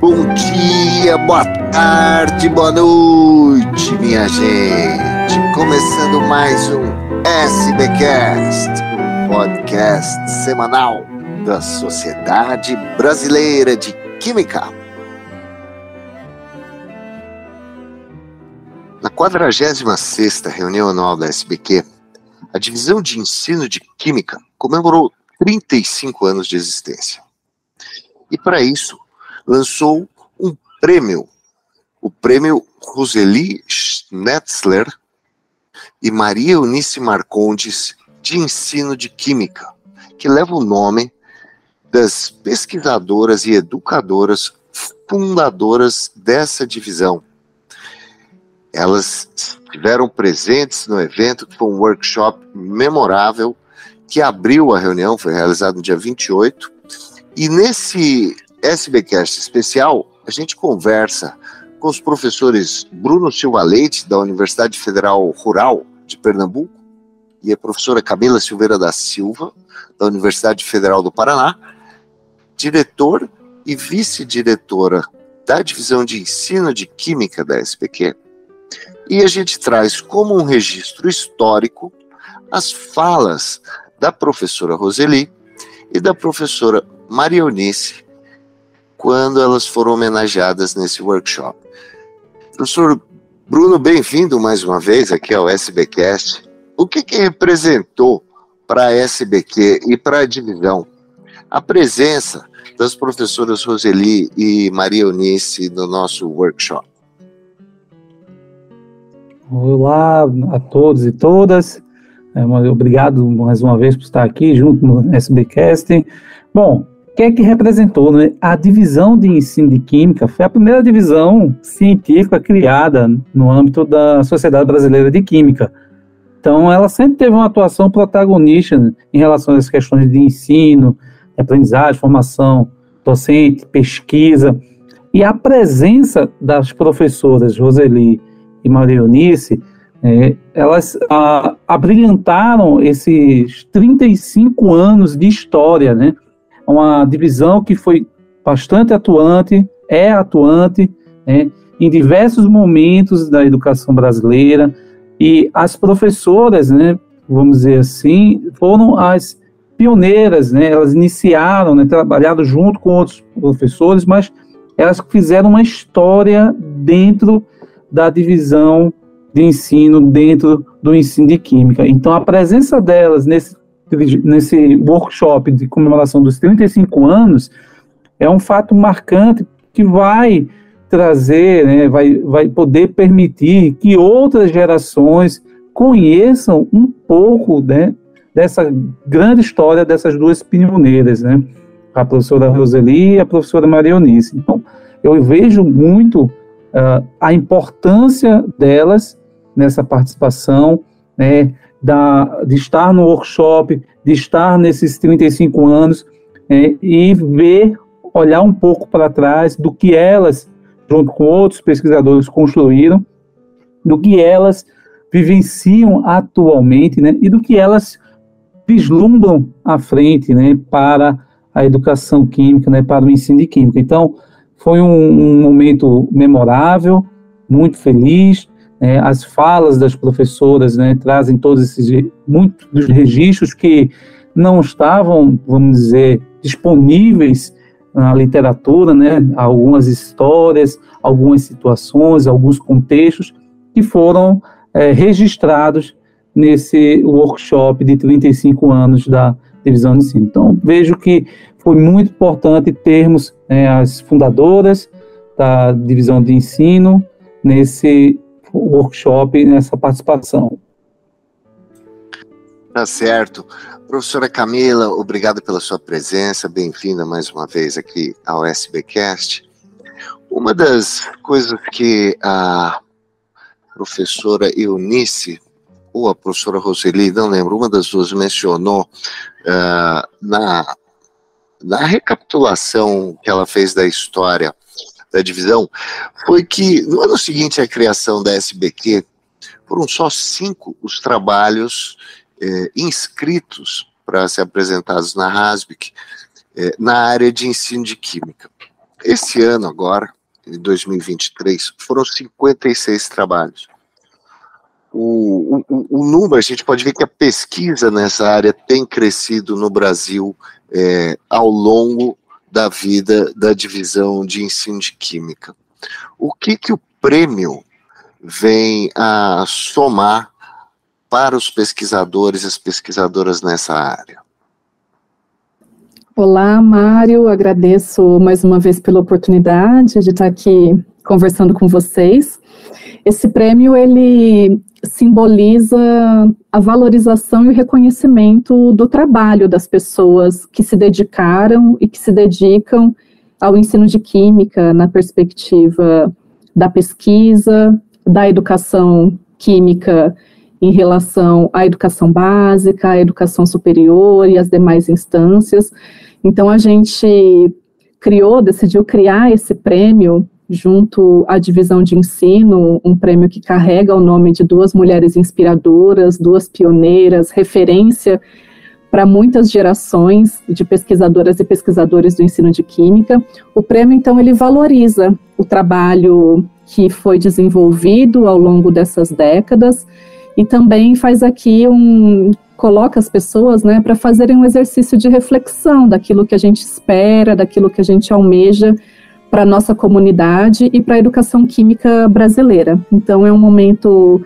Bom dia, boa tarde, boa noite, minha gente. Começando mais um SBcast, um podcast semanal da Sociedade Brasileira de Química. Na 46 reunião anual da SBQ, a Divisão de Ensino de Química comemorou 35 anos de existência. E para isso, lançou um prêmio, o prêmio Roseli Schnetzler e Maria Eunice Marcondes de Ensino de Química, que leva o nome das pesquisadoras e educadoras fundadoras dessa divisão. Elas estiveram presentes no evento, que foi um workshop memorável, que abriu a reunião, foi realizado no dia 28, e nesse SBcast especial, a gente conversa com os professores Bruno Silva Leite, da Universidade Federal Rural de Pernambuco, e a professora Camila Silveira da Silva, da Universidade Federal do Paraná, diretor e vice-diretora da Divisão de Ensino de Química da SPQ. E a gente traz como um registro histórico as falas da professora Roseli e da professora Maria Eunice quando elas foram homenageadas nesse workshop. Professor Bruno, bem-vindo mais uma vez aqui ao SBcast. O que, que representou para a SBQ e para a divisão a presença das professoras Roseli e Maria Eunice no nosso workshop? Olá a todos e todas. É, obrigado mais uma vez por estar aqui junto no SBcast. Bom, que é que representou né? a divisão de ensino de química foi a primeira divisão científica criada no âmbito da Sociedade Brasileira de Química. Então, ela sempre teve uma atuação protagonista em relação às questões de ensino, aprendizagem, formação docente, pesquisa. E a presença das professoras Roseli e Maria Eunice, é, elas a, abrilhantaram esses 35 anos de história, né? Uma divisão que foi bastante atuante, é atuante, né, em diversos momentos da educação brasileira, e as professoras, né, vamos dizer assim, foram as pioneiras, né, elas iniciaram, né, trabalharam junto com outros professores, mas elas fizeram uma história dentro da divisão de ensino, dentro do ensino de química. Então, a presença delas nesse nesse workshop de comemoração dos 35 anos é um fato marcante que vai trazer, né, vai, vai poder permitir que outras gerações conheçam um pouco né, dessa grande história dessas duas pioneiras, né, a professora Roseli e a professora Maria Eunice. Então, eu vejo muito uh, a importância delas nessa participação, né, da, de estar no workshop, de estar nesses 35 anos é, e ver, olhar um pouco para trás do que elas, junto com outros pesquisadores, construíram, do que elas vivenciam atualmente, né, e do que elas vislumbram à frente, né, para a educação química, né, para o ensino de química. Então, foi um, um momento memorável, muito feliz, é, as falas das professoras né, trazem todos esses muitos dos registros que não estavam, vamos dizer, disponíveis na literatura, né, algumas histórias, algumas situações, alguns contextos que foram é, registrados nesse workshop de 35 anos da divisão de ensino. Então, vejo que foi muito importante termos é, as fundadoras da divisão de ensino nesse workshop nessa participação. Tá certo. Professora Camila, obrigado pela sua presença, bem-vinda mais uma vez aqui ao SBcast. Uma das coisas que a professora Eunice, ou a professora Roseli, não lembro, uma das duas mencionou uh, na, na recapitulação que ela fez da história da divisão, foi que no ano seguinte à criação da SBQ, foram só cinco os trabalhos é, inscritos para ser apresentados na RASBIC é, na área de ensino de química. esse ano agora, em 2023, foram 56 trabalhos. O, o, o, número, a gente pode ver que a pesquisa nessa área tem crescido no Brasil é, ao longo da vida da divisão de ensino de química. O que, que o prêmio vem a somar para os pesquisadores e as pesquisadoras nessa área? Olá, Mário, agradeço mais uma vez pela oportunidade de estar aqui conversando com vocês. Esse prêmio, ele simboliza a valorização e o reconhecimento do trabalho das pessoas que se dedicaram e que se dedicam ao ensino de química na perspectiva da pesquisa, da educação química em relação à educação básica, à educação superior e às demais instâncias. Então, a gente criou, decidiu criar esse prêmio junto à divisão de ensino, um prêmio que carrega o nome de duas mulheres inspiradoras, duas pioneiras, referência para muitas gerações de pesquisadoras e pesquisadores do ensino de química. O prêmio, então, ele valoriza o trabalho que foi desenvolvido ao longo dessas décadas e também faz aqui um coloca as pessoas, né, para fazerem um exercício de reflexão daquilo que a gente espera, daquilo que a gente almeja para a nossa comunidade e para a educação química brasileira. Então, é um momento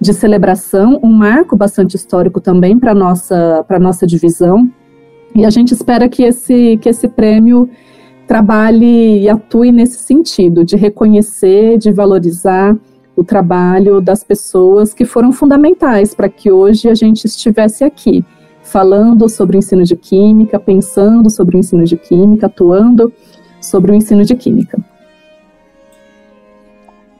de celebração, um marco bastante histórico também para a nossa, nossa divisão. E a gente espera que esse, que esse prêmio trabalhe e atue nesse sentido, de reconhecer, de valorizar o trabalho das pessoas que foram fundamentais para que hoje a gente estivesse aqui, falando sobre o ensino de química, pensando sobre o ensino de química, atuando sobre o ensino de química.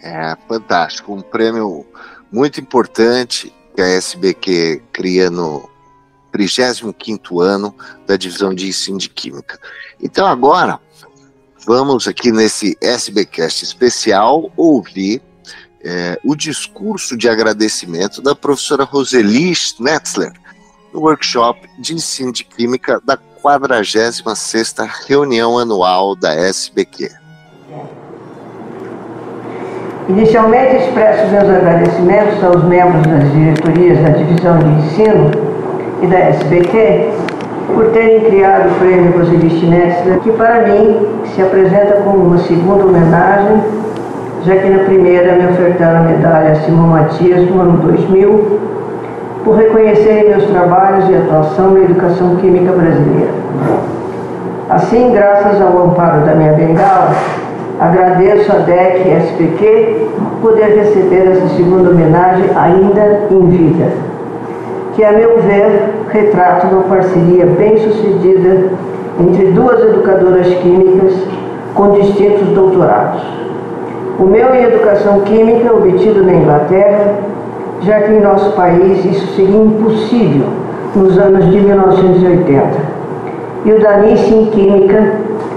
É fantástico, um prêmio muito importante que a SBQ cria no 35º ano da divisão de ensino de química. Então agora vamos aqui nesse SBcast especial ouvir é, o discurso de agradecimento da professora Roseli Schnetzler no workshop de ensino de química da 46ª reunião anual da SBQ. Inicialmente expresso meus agradecimentos aos membros das diretorias da Divisão de Ensino e da SBQ por terem criado o Prêmio Roseli Schnetzler, que para mim se apresenta como uma segunda homenagem, já que na primeira me ofertaram a medalha Simão Matias no ano 2000 por reconhecerem meus trabalhos e atuação na educação química brasileira. Assim, graças ao amparo da minha bengala, agradeço a DEC e SPQ poder receber essa segunda homenagem ainda em vida, que, a meu ver, retrata uma parceria bem sucedida entre duas educadoras químicas com distintos doutorados. O meu em Educação Química, obtido na Inglaterra, já que em nosso país isso seria impossível nos anos de 1980. E o Danice em Química,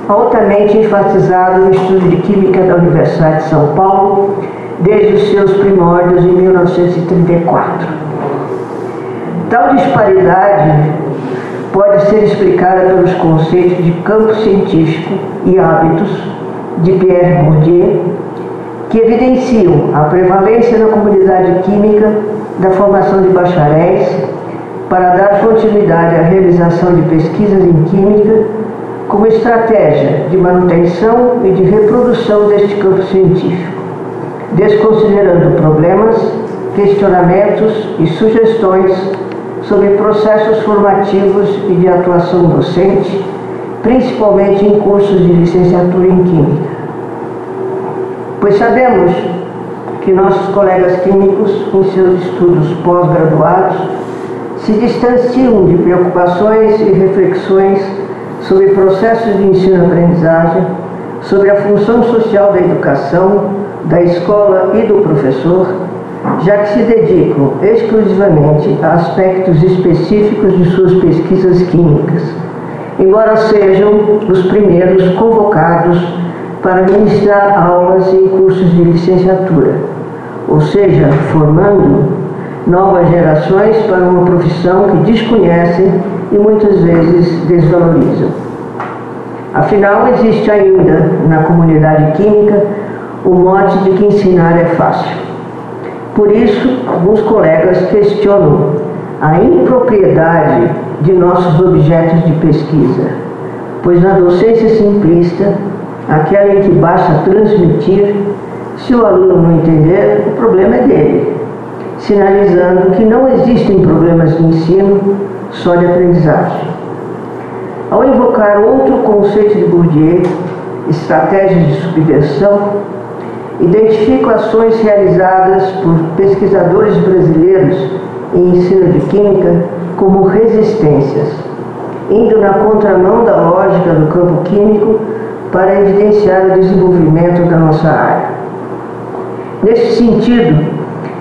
altamente enfatizado no estudo de Química da Universidade de São Paulo, desde os seus primórdios em 1934. Tal disparidade pode ser explicada pelos conceitos de campo científico e hábitos de Pierre Bourdieu que evidenciam a prevalência na comunidade química da formação de bacharéis para dar continuidade à realização de pesquisas em química como estratégia de manutenção e de reprodução deste campo científico, desconsiderando problemas, questionamentos e sugestões sobre processos formativos e de atuação docente, principalmente em cursos de licenciatura em Química pois sabemos que nossos colegas químicos, em seus estudos pós-graduados, se distanciam de preocupações e reflexões sobre processos de ensino-aprendizagem, sobre a função social da educação, da escola e do professor, já que se dedicam exclusivamente a aspectos específicos de suas pesquisas químicas, embora sejam os primeiros convocados para ministrar aulas em cursos de licenciatura, ou seja, formando novas gerações para uma profissão que desconhecem e muitas vezes desvalorizam. Afinal, existe ainda na comunidade química o mote de que ensinar é fácil. Por isso, alguns colegas questionam a impropriedade de nossos objetos de pesquisa, pois na docência simplista, aquela que basta transmitir, se o aluno não entender, o problema é dele, sinalizando que não existem problemas de ensino, só de aprendizagem. Ao invocar outro conceito de Bourdieu, estratégias de subversão, identifico ações realizadas por pesquisadores brasileiros em ensino de química como resistências, indo na contramão da lógica do campo químico para evidenciar o desenvolvimento da nossa área. Nesse sentido,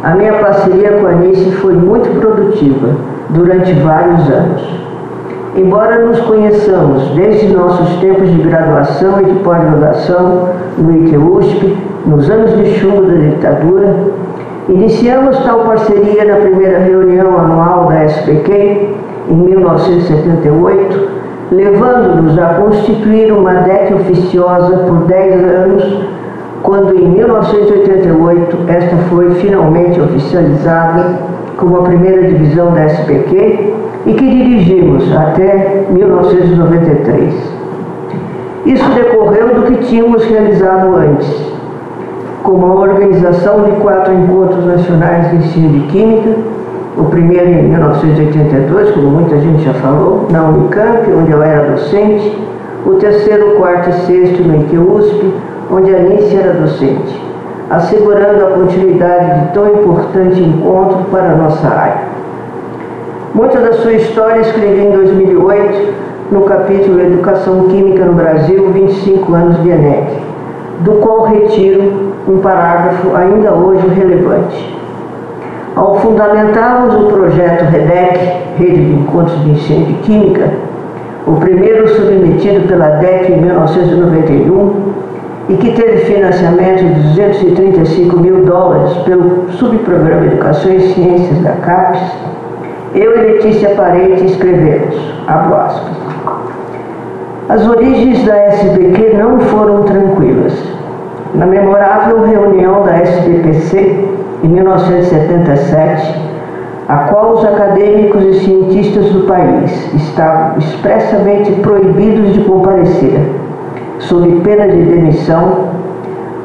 a minha parceria com a Anice foi muito produtiva durante vários anos. Embora nos conheçamos desde nossos tempos de graduação e de pós-graduação no ITUSP, nos anos de chumbo da ditadura, iniciamos tal parceria na primeira reunião anual da SPQ, em 1978, levando-nos a constituir uma DEC oficiosa por 10 anos, quando em 1988 esta foi finalmente oficializada como a primeira divisão da SPQ e que dirigimos até 1993. Isso decorreu do que tínhamos realizado antes, como a organização de quatro encontros nacionais de ensino de Química, o primeiro em 1982, como muita gente já falou, na Unicamp, onde eu era docente, o terceiro, quarto e sexto no IQUSP, onde a Anice era docente, assegurando a continuidade de tão importante encontro para a nossa área. Muita da sua história escrevi em 2008 no capítulo Educação Química no Brasil, 25 anos de ENEC, do qual retiro um parágrafo ainda hoje relevante. Ao fundamentarmos o projeto REDEC, Rede de Encontros de Ensino de Química, o primeiro submetido pela DEC em 1991 e que teve financiamento de 235 mil dólares pelo subprograma Educação e Ciências da CAPES, eu e Letícia Parente escrevemos, abro aspas, as origens da SBQ não foram tranquilas. Na memorável reunião da SBPC, em 1977, a qual os acadêmicos e cientistas do país estavam expressamente proibidos de comparecer, sob pena de demissão,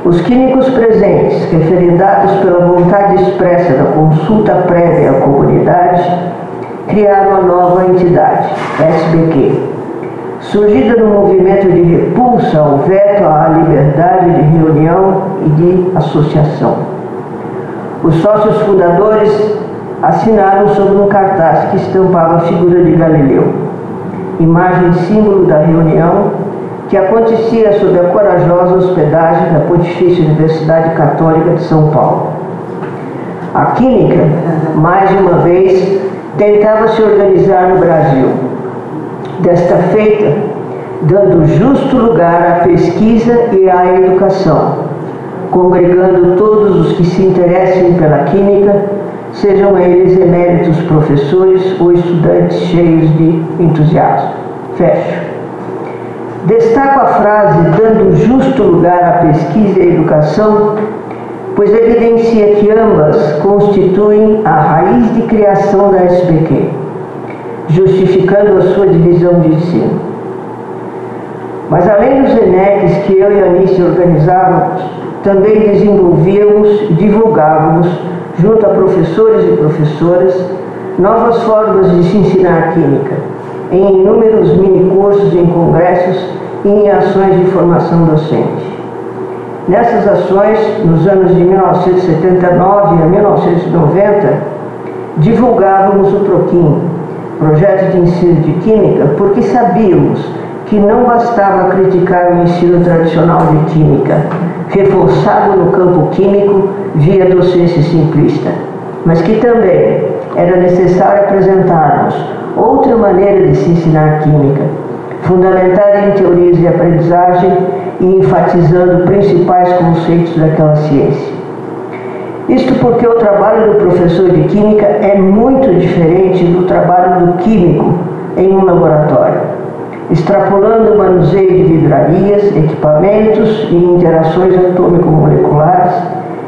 os químicos presentes, referendados pela vontade expressa da consulta prévia à comunidade, criaram a nova entidade, SBQ, surgida no movimento de repulsa ao veto à liberdade de reunião e de associação. Os sócios fundadores assinaram sobre um cartaz que estampava a figura de Galileu, imagem símbolo da reunião que acontecia sob a corajosa hospedagem da Pontifícia Universidade Católica de São Paulo. A química, mais uma vez, tentava se organizar no Brasil. Desta feita, dando justo lugar à pesquisa e à educação, congregando todos os que se interessem pela química, sejam eles eméritos professores ou estudantes cheios de entusiasmo. Fecho. Destaco a frase dando justo lugar à pesquisa e à educação pois evidencia que ambas constituem a raiz de criação da SBQ, justificando a sua divisão de ensino. Mas além dos ENECs que eu e a Anice organizávamos, também desenvolvíamos e divulgávamos, junto a professores e professoras, novas formas de se ensinar química, em inúmeros mini-cursos em congressos e em ações de formação docente. Nessas ações, nos anos de 1979 a 1990, divulgávamos o PROQUIM, Projeto de Ensino de Química, porque sabíamos que não bastava criticar o ensino tradicional de química, reforçado no campo químico via docência simplista, mas que também era necessário apresentarmos outra maneira de se ensinar química, fundamentada em teorias de aprendizagem e enfatizando principais conceitos daquela ciência. Isto porque o trabalho do professor de química é muito diferente do trabalho do químico em um laboratório. Extrapolando o manuseio de vidrarias, equipamentos e interações atômico-moleculares,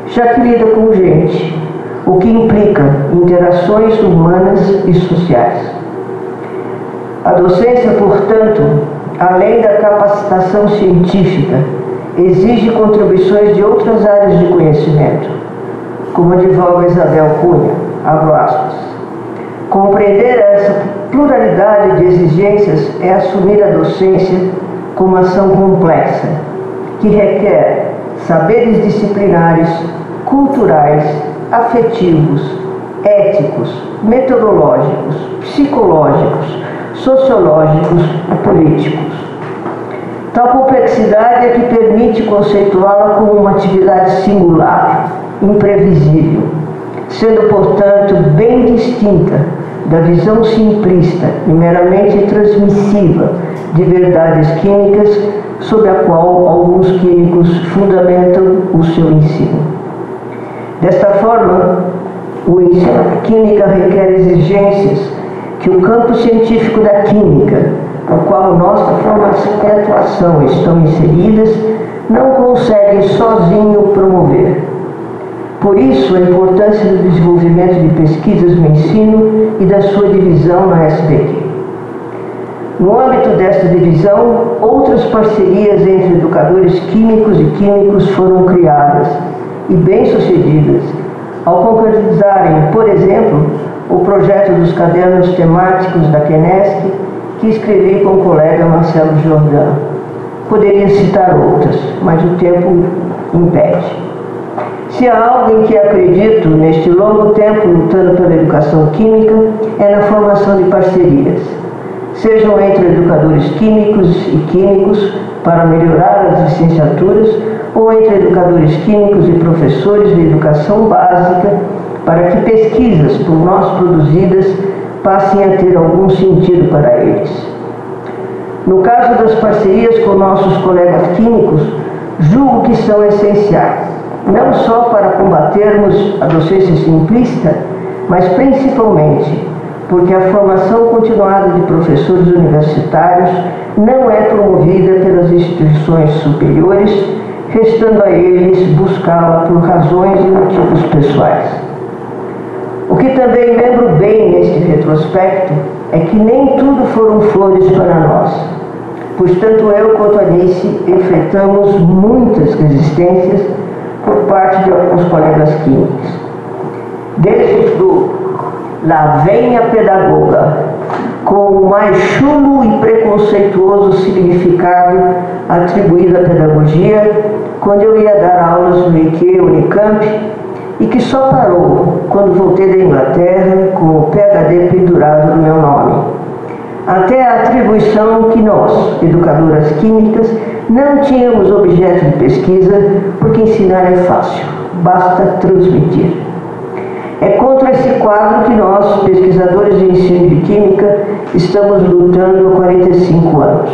já que lida com gente, o que implica interações humanas e sociais. A docência, portanto, além da capacitação científica, exige contribuições de outras áreas de conhecimento, como advoga Isabel Cunha, abro aspas. Compreender essa pluralidade de exigências é assumir a docência como ação complexa, que requer saberes disciplinares, culturais, afetivos, éticos, metodológicos, psicológicos, sociológicos e políticos. Tal complexidade é que permite conceituá-la como uma atividade singular, imprevisível, sendo, portanto, bem distinta da visão simplista e meramente transmissiva de verdades químicas sobre a qual alguns químicos fundamentam o seu ensino. Desta forma, o ensino da química requer exigências que o campo científico da química, no qual nossa formação e atuação estão inseridas, não consegue sozinho promover. Por isso, a importância do desenvolvimento de pesquisas no ensino e da sua divisão na SBQ. No âmbito desta divisão, outras parcerias entre educadores químicos e químicos foram criadas e bem-sucedidas, ao concretizarem, por exemplo, o projeto dos cadernos temáticos da Kenesc, que escrevi com o colega Marcelo Jordão. Poderia citar outras, mas o tempo impede. Se há algo em que acredito neste longo tempo lutando pela educação química, é na formação de parcerias, sejam entre educadores químicos e químicos para melhorar as licenciaturas, ou entre educadores químicos e professores de educação básica para que pesquisas por nós produzidas passem a ter algum sentido para eles. No caso das parcerias com nossos colegas químicos, julgo que são essenciais, não só para combatermos a docência simplista, mas principalmente porque a formação continuada de professores universitários não é promovida pelas instituições superiores, restando a eles buscá-la por razões e motivos pessoais. O que também lembro bem neste retrospecto é que nem tudo foram flores para nós, pois tanto eu quanto a Alice enfrentamos muitas resistências por parte de alguns colegas químicos. Desde do Lá vem a pedagoga, com o mais chulo e preconceituoso significado atribuído à pedagogia, quando eu ia dar aulas no IQ Unicamp e que só parou quando voltei da Inglaterra com o PhD pendurado no meu nome. Até a atribuição que nós, educadoras químicas, não tínhamos objeto de pesquisa, porque ensinar é fácil, basta transmitir. É contra esse quadro que nós, pesquisadores de ensino de química, estamos lutando há 45 anos.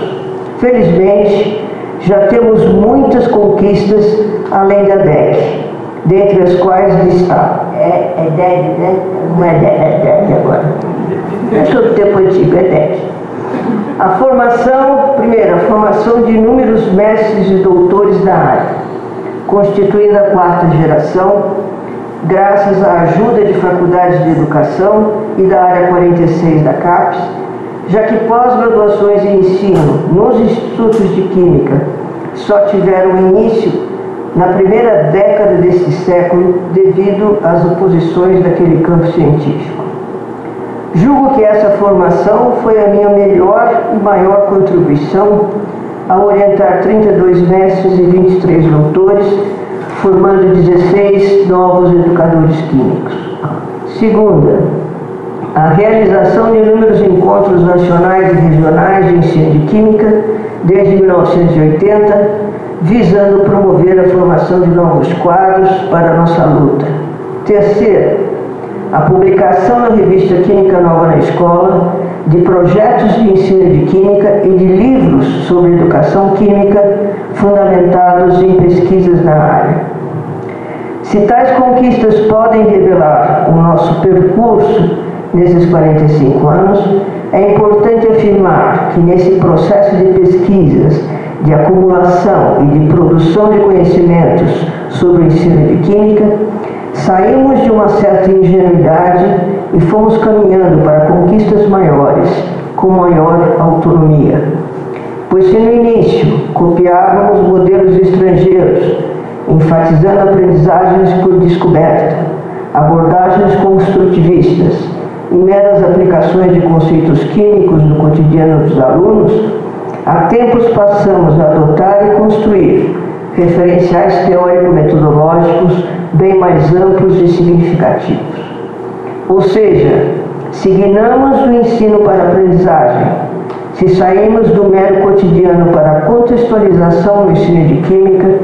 Felizmente, já temos muitas conquistas além da DEC dentre as quais está. É, é DED, né? Não é DED, é DED agora. É sobre o tempo antigo, DED. A formação, primeiro, a formação de inúmeros mestres e doutores da área, constituindo a quarta geração, graças à ajuda de faculdades de educação e da área 46 da CAPES, já que pós-graduações em ensino nos institutos de química só tiveram início na primeira década desse século devido às oposições daquele campo científico. Julgo que essa formação foi a minha melhor e maior contribuição ao orientar 32 mestres e 23 doutores, formando 16 novos educadores químicos. Segunda, a realização de inúmeros encontros nacionais e regionais de ensino de química desde 1980 visando promover a formação de novos quadros para a nossa luta. Terceiro, a publicação na revista Química Nova na Escola de projetos de ensino de química e de livros sobre educação química fundamentados em pesquisas na área. Se tais conquistas podem revelar o nosso percurso nesses 45 anos, é importante afirmar que nesse processo de pesquisas, de acumulação e de produção de conhecimentos sobre o ensino de química, saímos de uma certa ingenuidade e fomos caminhando para conquistas maiores, com maior autonomia. Pois se no início copiávamos modelos estrangeiros, enfatizando aprendizagens por descoberta, abordagens construtivistas e meras aplicações de conceitos químicos no cotidiano dos alunos, há tempos passamos a adotar e construir referenciais teórico-metodológicos mais amplos e significativos. Ou seja, signamos o ensino para a aprendizagem, se saímos do mero cotidiano para a contextualização no ensino de química,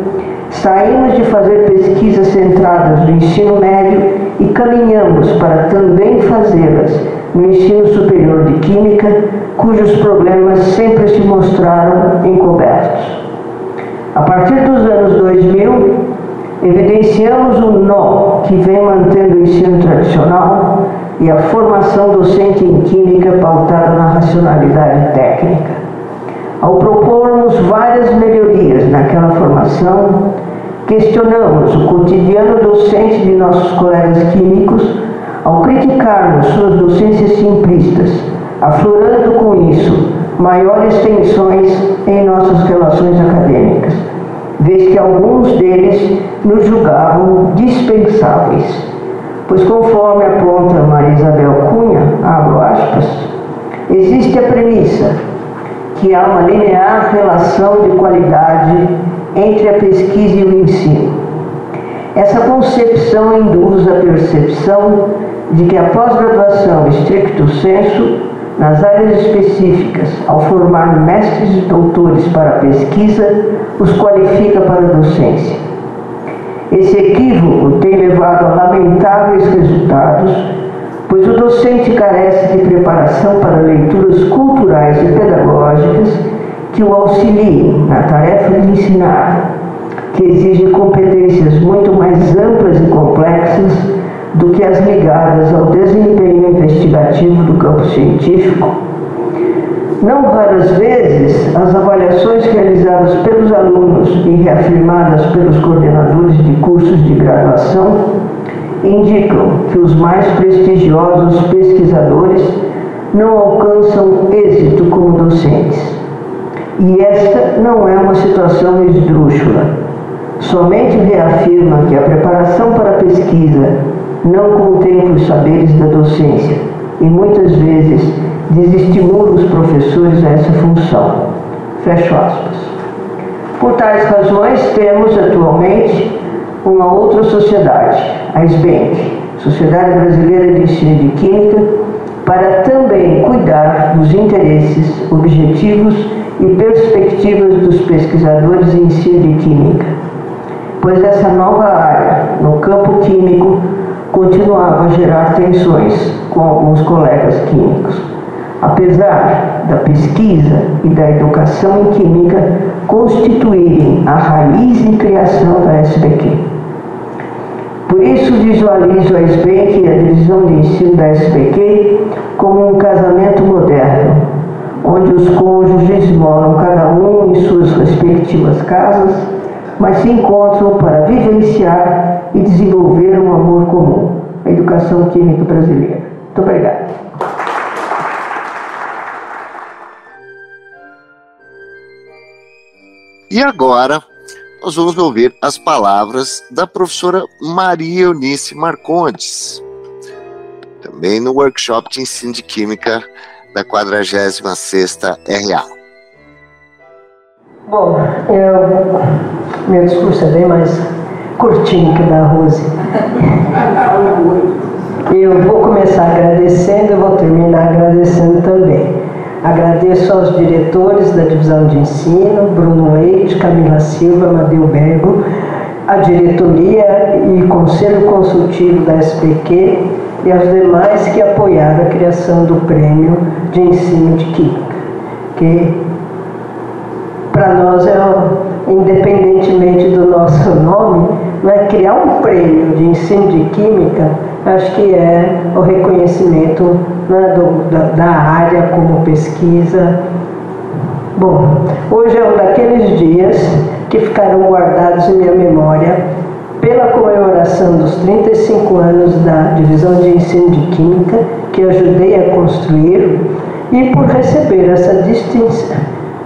saímos de fazer pesquisas centradas no ensino médio e caminhamos para também fazê-las no ensino superior de química, cujos problemas sempre se mostraram encobertos. A partir dos anos 2000, evidenciamos o nó que vem mantendo o ensino tradicional e a formação docente em química pautada na racionalidade técnica. Ao propormos várias melhorias naquela formação, questionamos o cotidiano docente de nossos colegas químicos ao criticarmos suas docências simplistas, aflorando com isso maiores tensões em nossas relações acadêmicas, vez que alguns deles nos julgavam dispensáveis. Pois, conforme aponta Maria Isabel Cunha, abro aspas, existe a premissa que há uma linear relação de qualidade entre a pesquisa e o ensino. Essa concepção induz a percepção de que a pós-graduação, estricto senso, nas áreas específicas, ao formar mestres e doutores para a pesquisa, os qualifica para a docência. Esse equívoco tem levado a lamentáveis resultados, pois o docente carece de preparação para leituras culturais e pedagógicas que o auxiliem na tarefa de ensinar, que exige competências muito mais amplas e complexas do que as ligadas ao desempenho investigativo do campo científico. Não raras vezes, as avaliações realizadas pelos alunos e reafirmadas pelos coordenadores de cursos de graduação indicam que os mais prestigiosos pesquisadores não alcançam êxito como docentes. E esta não é uma situação esdrúxula. Somente reafirma que a preparação para a pesquisa não contempla os saberes da docência e muitas vezes desestimula os professores a essa função. Fecho aspas. Por tais razões, temos atualmente uma outra sociedade, a SBENC, Sociedade Brasileira de Ensino de Química, para também cuidar dos interesses, objetivos e perspectivas dos pesquisadores em ensino de química, pois essa nova área, no campo químico, continuava a gerar tensões com alguns colegas químicos. Apesar da pesquisa e da educação em química constituírem a raiz de criação da SBQ. Por isso, visualizo a SBQ e a divisão de ensino da SBQ como um casamento moderno, onde os cônjuges moram cada um em suas respectivas casas, mas se encontram para vivenciar e desenvolver um amor comum, a educação química brasileira. Muito obrigada. E agora nós vamos ouvir as palavras da professora Maria Eunice Marcondes, também no workshop de ensino de Química da 46ª RA. Bom, eu, meu discurso é bem mais curtinho da Rose. Eu vou começar agradecendo, eu vou terminar agradecendo também. Agradeço aos diretores da divisão de ensino, Bruno Leite, Camila Silva, Amadeu Bergo, a diretoria e conselho consultivo da SPQ e aos demais que apoiaram a criação do prêmio de ensino de química, que para nós é, independentemente do nosso nome, não é criar um prêmio de ensino de química acho que é o reconhecimento né, do, da, da área como pesquisa. Bom, hoje é um daqueles dias que ficarão guardados em minha memória pela comemoração dos 35 anos da Divisão de Ensino de Química, que ajudei a construir, e por receber essa distinção,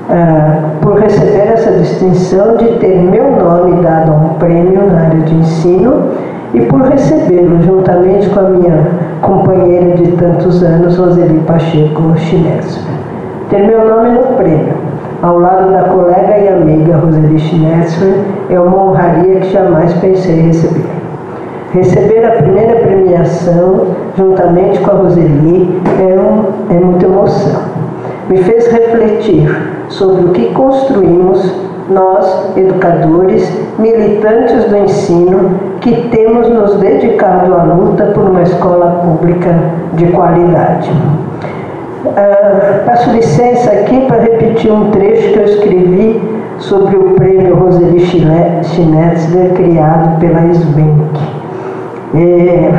uh, por receber essa distinção de ter meu nome dado a um prêmio na área de ensino e por recebê-lo juntamente com a minha companheira de tantos anos, Roseli Pacheco Chinesa. Ter meu nome no prêmio, ao lado da colega e amiga Roseli Schnetzler, é uma honraria que jamais pensei receber. Receber a primeira premiação, juntamente com a Roseli, é, um, é muita emoção. Me fez refletir sobre o que construímos nós, educadores, militantes do ensino, que temos nos dedicado à luta por uma escola pública de qualidade. Uh, peço licença aqui para repetir um trecho que eu escrevi sobre o prêmio Roseli Schnetzler criado pela SBENC. É,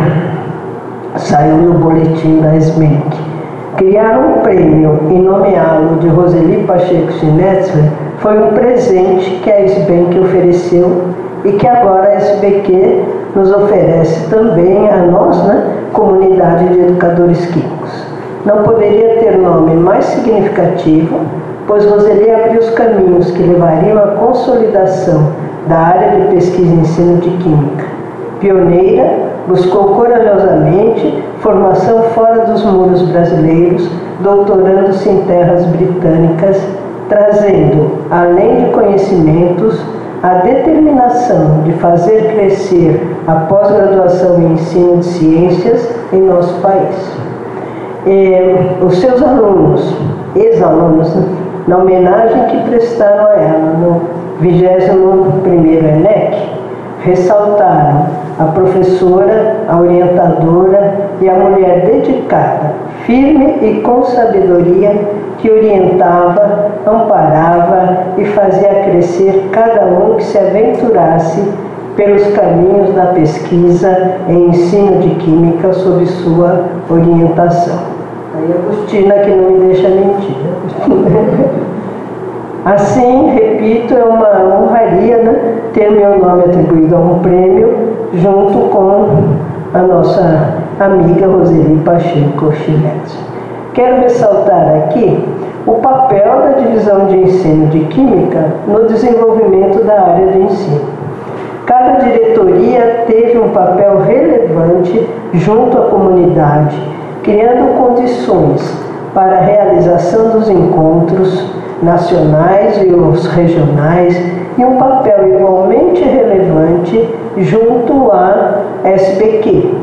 saiu no boletim da SBENC. Criar um prêmio e nomeá-lo de Roseli Pacheco Schnetzler foi um presente que a SBENC ofereceu e que agora a SBQ nos oferece também a nós, né, comunidade de educadores químicos. Não poderia ter nome mais significativo, pois Roseli abriu os caminhos que levariam à consolidação da área de pesquisa e ensino de química. Pioneira, buscou corajosamente formação fora dos muros brasileiros, doutorando-se em terras britânicas trazendo, além de conhecimentos, a determinação de fazer crescer a pós-graduação em ensino de ciências em nosso país. E, os seus alunos, ex-alunos, né, na homenagem que prestaram a ela no 21º ENEC, ressaltaram a professora, a orientadora e a mulher dedicada, firme e com sabedoria que orientava, amparava e fazia crescer cada um que se aventurasse pelos caminhos da pesquisa e ensino de química sob sua orientação. Aí Agostina que não me deixa mentir. Assim, repito, é uma honraria né, ter meu nome atribuído a um prêmio junto com a nossa amiga Roseli Pacheco Chinetti. Quero ressaltar aqui o papel da divisão de ensino de Química no desenvolvimento da área de ensino. Cada diretoria teve um papel relevante junto à comunidade, criando condições para a realização dos encontros nacionais e os regionais e um papel igualmente relevante junto à SPQ,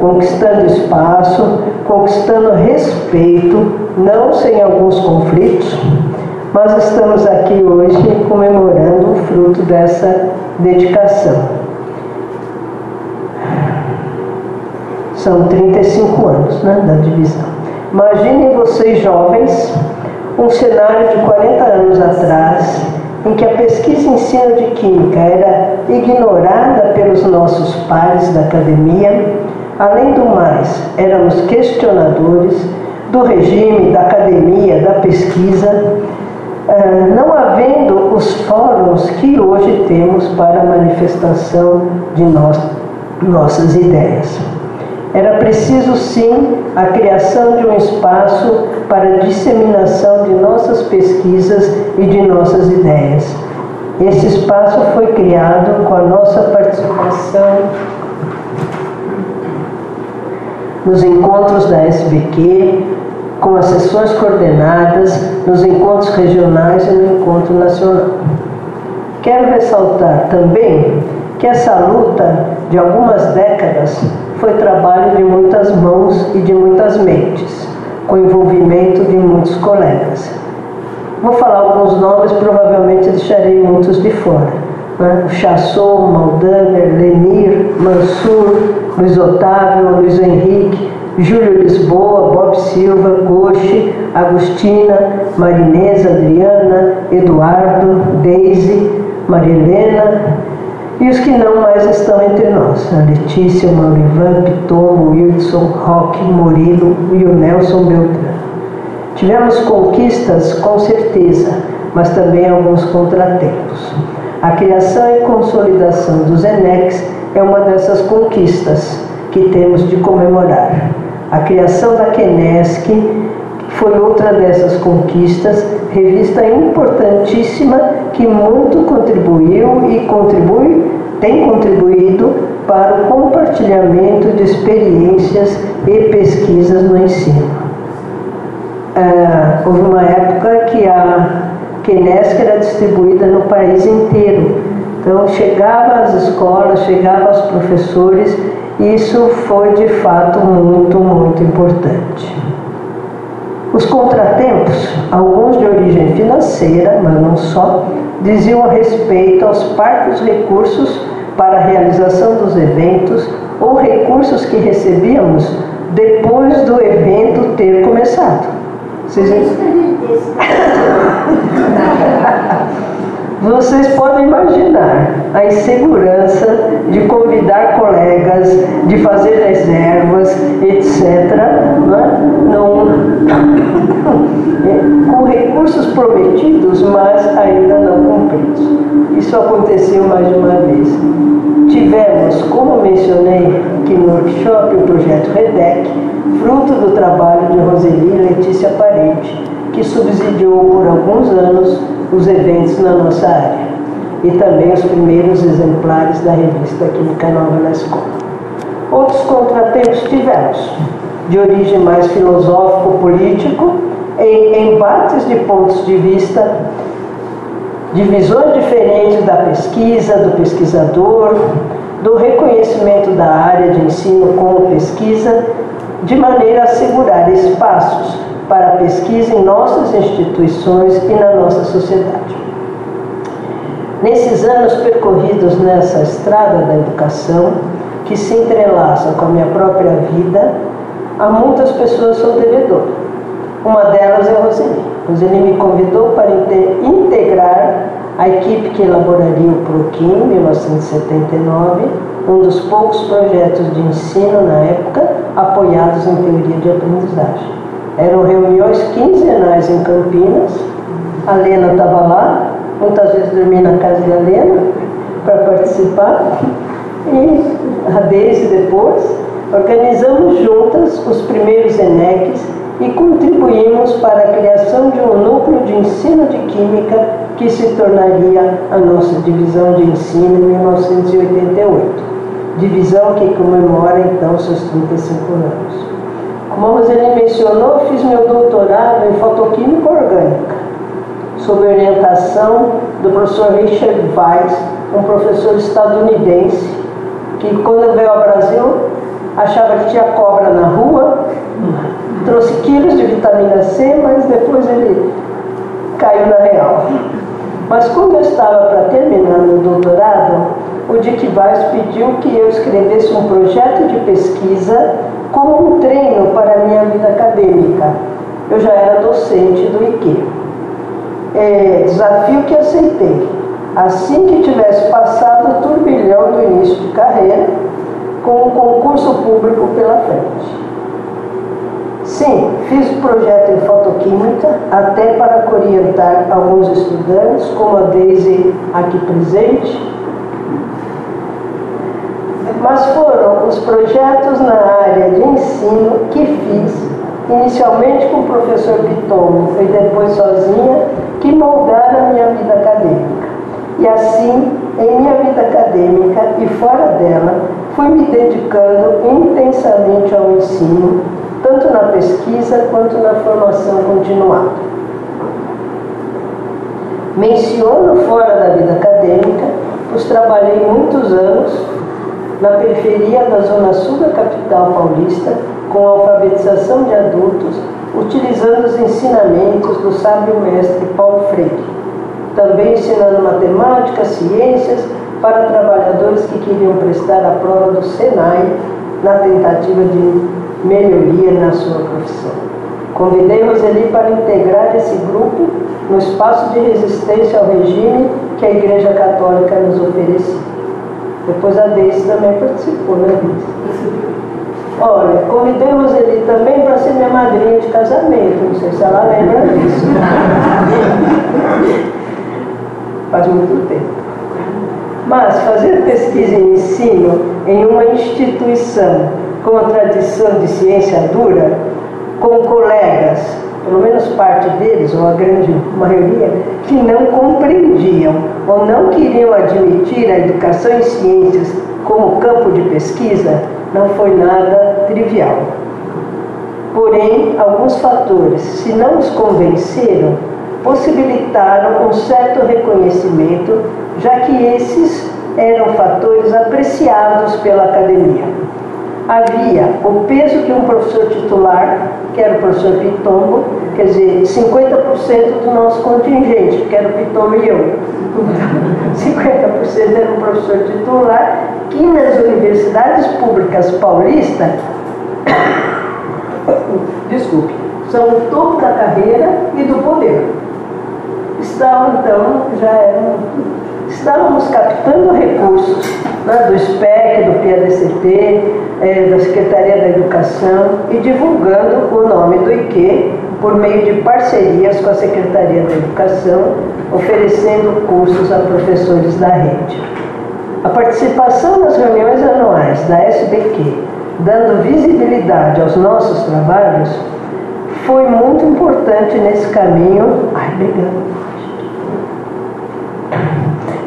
conquistando espaço, conquistando respeito, não sem alguns conflitos, mas estamos aqui hoje comemorando o fruto dessa dedicação. São 35 anos né, da divisão. Imaginem vocês jovens um cenário de 40 anos atrás, em que a pesquisa e ensino de química era ignorada pelos nossos pares da academia, além do mais, éramos questionadores do regime, da academia, da pesquisa, eh, não havendo os fóruns que hoje temos para a manifestação de nossas ideias. Era preciso, sim, a criação de um espaço para a disseminação de nossas pesquisas e de nossas ideias. Esse espaço foi criado com a nossa participação nos encontros da SBQ, com as sessões coordenadas, nos encontros regionais e no encontro nacional. Quero ressaltar também que essa luta de algumas décadas foi trabalho de muitas mãos e de muitas mentes, com envolvimento de muitos colegas. Vou falar alguns nomes, provavelmente deixarei muitos de fora. Né? Chassot, Maldaner, Lenir, Mansur, Luiz Otávio, Luiz Henrique, Júlio Lisboa, Bob Silva, Goche, Agostina, Marinesa, Adriana, Eduardo, Deise, Maria Helena, e os que não mais estão entre nós, a Letícia, o Maurivan, Piton, o Wilson, Roque, Murilo e o Nelson Beltrán. Tivemos conquistas, com certeza, mas também alguns contratempos. A criação e consolidação dos ENEX é uma dessas conquistas que temos de comemorar. A criação da Kenesc foi outra dessas conquistas, revista importantíssima que muito contribuiu e contribui, tem contribuído para o compartilhamento de experiências e pesquisas no ensino. Ah, houve uma época que a Kenesc era distribuída no país inteiro. Então chegava às escolas, chegava aos professores, e isso foi de fato muito, muito importante. Os contratempos, alguns de origem financeira, mas não só, diziam a respeito aos parcos recursos para a realização dos eventos ou recursos que recebíamos depois do evento ter começado. Vocês... Vocês podem imaginar a insegurança de convidar colegas, de fazer reservas, etc., não, com recursos prometidos, mas ainda não cumpridos. Isso aconteceu mais de uma vez. Tivemos, como mencionei aqui no workshop, o projeto REDEC, fruto do trabalho de Roseli e Letícia Parede, que subsidiou por alguns anos os eventos na nossa área e também os primeiros exemplares da revista Química Nova na Escola. Outros contratempos tivemos, de origem mais filosófico-político, em embates de pontos de vista, de visões diferentes da pesquisa, do pesquisador, do reconhecimento da área de ensino como pesquisa, de maneira a assegurar espaços para a pesquisa em nossas instituições e na nossa sociedade. Nesses anos percorridos nessa estrada da educação, que se entrelaçam com a minha própria vida, há muitas pessoas sou devedor. Uma delas é Roseli. Roseli me convidou para integrar a equipe que elaboraria o PROQUIM, 1979, um dos poucos projetos de ensino na época apoiados em teoria de aprendizagem. Eram reuniões quinzenais em Campinas. A Lena estava lá, muitas vezes dormi na casa da Lena para participar. E a Deise depois. Organizamos juntas os primeiros ENECs e contribuímos para a criação de um núcleo de ensino de química que se tornaria a nossa divisão de ensino em 1988. Divisão que comemora então seus 35 anos. Como a Roseli mencionou, fiz meu doutorado em fotoquímica orgânica, sob orientação do professor Richard Weiss, um professor estadunidense, que quando veio ao Brasil achava que tinha cobra na rua, trouxe quilos de vitamina C, mas depois ele caiu na real. Mas quando eu estava para terminar meu doutorado, o Dick Weiss pediu que eu escrevesse um projeto de pesquisa como um treino para a minha vida acadêmica. Eu já era docente do IQ. É, desafio que aceitei. Assim que tivesse passado o turbilhão do início de carreira, com um concurso público pela frente. Sim, fiz o projeto em fotoquímica, até para orientar alguns estudantes, como a Daisy aqui presente, mas foram os projetos na área de ensino que fiz, inicialmente com o professor Piton e depois sozinha, que moldaram a minha vida acadêmica. E assim, em minha vida acadêmica e fora dela, fui me dedicando intensamente ao ensino, tanto na pesquisa quanto na formação continuada. Menciono fora da vida acadêmica, pois trabalhei muitos anos na periferia da zona sul da capital paulista, com alfabetização de adultos, utilizando os ensinamentos do sábio mestre Paulo Freire. Também ensinando matemática, ciências para trabalhadores que queriam prestar a prova do Senai na tentativa de melhoria na sua profissão. Convidei Roseli para integrar esse grupo no espaço de resistência ao regime que a Igreja Católica nos oferecia. Depois a Deise também participou, né, Deise? Olha, convidamos ele também para ser minha madrinha de casamento. Não sei se ela lembra disso. Faz muito tempo. Mas fazer pesquisa e ensino em uma instituição com a tradição de ciência dura, com colegas, pelo menos parte deles, ou a grande maioria, que não compreendiam ou não queriam admitir a educação em ciências como campo de pesquisa, não foi nada trivial. Porém, alguns fatores, se não os convenceram, possibilitaram um certo reconhecimento, já que esses eram fatores apreciados pela academia. Havia o peso que um professor titular, que era o professor Pitombo, quer dizer, 50% do nosso contingente, que era o Pitombo e eu. 50% era um professor titular, que nas universidades públicas paulistas, desculpe, são o topo da carreira e do poder estavam então, já eram, estávamos captando recursos né, do SPEC, do PADCT, é, da Secretaria da Educação e divulgando o nome do IQ por meio de parcerias com a Secretaria da Educação, oferecendo cursos a professores da rede. A participação nas reuniões anuais da SBQ, dando visibilidade aos nossos trabalhos, foi muito importante nesse caminho. Ai, obrigada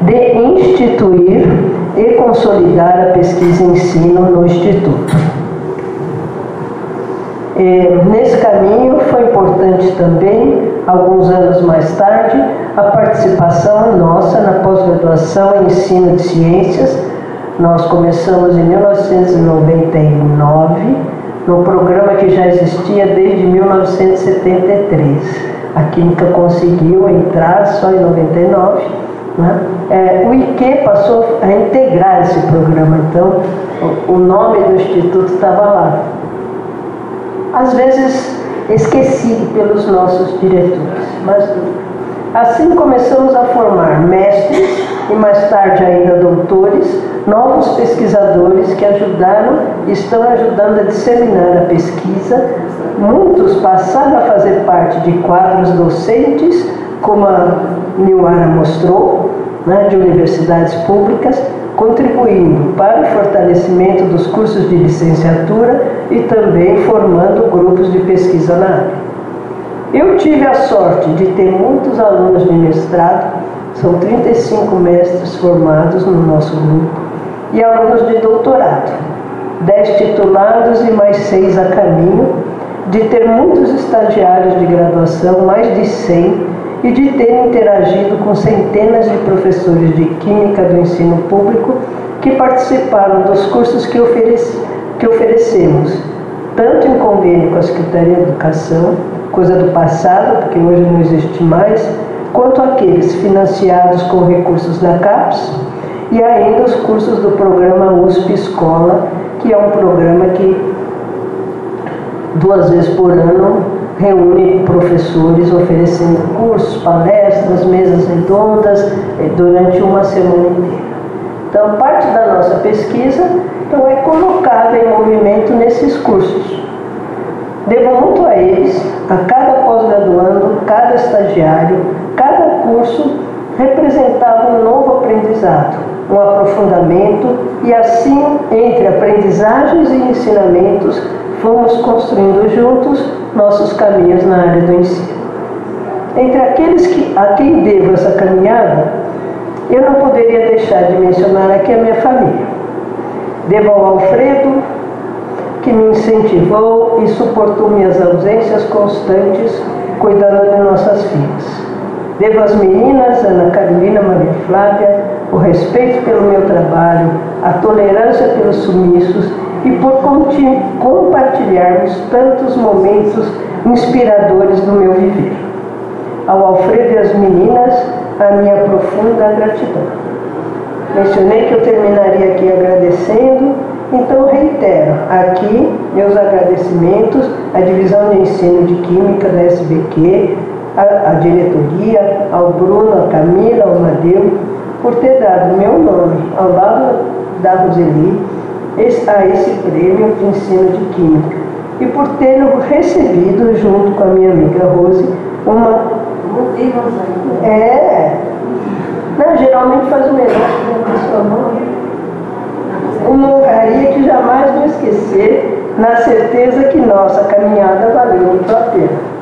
de instituir e consolidar a pesquisa e ensino no Instituto. E, nesse caminho foi importante também, alguns anos mais tarde, a participação nossa na pós-graduação em ensino de ciências. Nós começamos em 1999, no programa que já existia desde 1973. A Química conseguiu entrar só em 99 né? É, o IQ passou a integrar esse programa, então o, nome do Instituto estava lá. Às vezes esquecido pelos nossos diretores, mas assim começamos a formar mestres e mais tarde ainda doutores, novos pesquisadores que ajudaram e estão ajudando a disseminar a pesquisa. Muitos passaram a fazer parte de quadros docentes como a Nilara mostrou, né, de universidades públicas, contribuindo para o fortalecimento dos cursos de licenciatura e também formando grupos de pesquisa na área. Eu tive a sorte de ter muitos alunos de mestrado, são 35 mestres formados no nosso grupo, e alunos de doutorado, 10 titulados e mais 6 a caminho, de ter muitos estagiários de graduação, mais de 100, e de ter interagido com centenas de professores de Química do ensino público que participaram dos cursos que, ofereci, que oferecemos, tanto em convênio com a Secretaria de Educação, coisa do passado, porque hoje não existe mais, quanto aqueles financiados com recursos da CAPES e ainda os cursos do programa USP Escola, que é um programa que duas vezes por ano reúne professores oferecendo cursos, palestras, mesas redondas eh, durante uma semana inteira. Então, parte da nossa pesquisa então, é colocada em movimento nesses cursos. Devo muito a eles, a cada pós-graduando, cada estagiário, cada curso representava um novo aprendizado, um aprofundamento e assim, entre aprendizagens e ensinamentos, fomos construindo juntos nossos caminhos na área do ensino. Entre aqueles que, a quem devo essa caminhada, eu não poderia deixar de mencionar aqui a minha família. Devo ao Alfredo, que me incentivou e suportou minhas ausências constantes, cuidando de nossas filhas. Devo às meninas, Ana Carolina, Maria Flávia, o respeito pelo meu trabalho, a tolerância pelos sumiços e por compartilharmos tantos momentos inspiradores do meu viver. Ao Alfredo e às meninas, a minha profunda gratidão. Mencionei que eu terminaria aqui agradecendo, então reitero aqui meus agradecimentos à Divisão de Ensino de Química da SBQ, à, à diretoria, ao Bruno, à Camila, ao Madeu, por ter dado meu nome ao lado da Roseli a esse prêmio de ensino de Química e por ter recebido, junto com a minha amiga Rose, uma. É. Não, geralmente faz o melhor com a sua mão. Uma honraria que jamais vou esquecer, na certeza que nossa caminhada valeu muito a pena.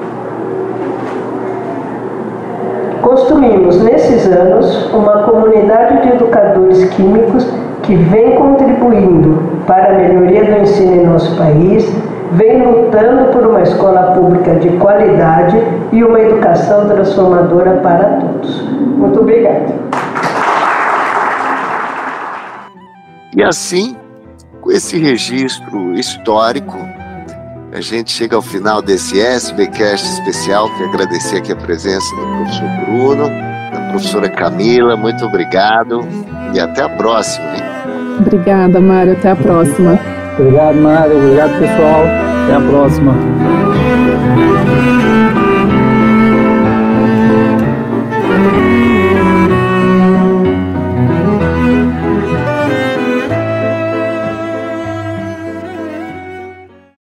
Construímos nesses anos uma comunidade de educadores químicos que vem contribuindo para a melhoria do ensino em nosso país, vem lutando por uma escola pública de qualidade e uma educação transformadora para todos. Muito obrigada. E assim, com esse registro histórico, a gente chega ao final desse SBcast especial. Quero agradecer aqui a presença do professor Bruno, da professora Camila. Muito obrigado e até a próxima. Hein? Obrigada, Mário. Até a próxima. Obrigado, Mário. Obrigado, pessoal. Até a próxima.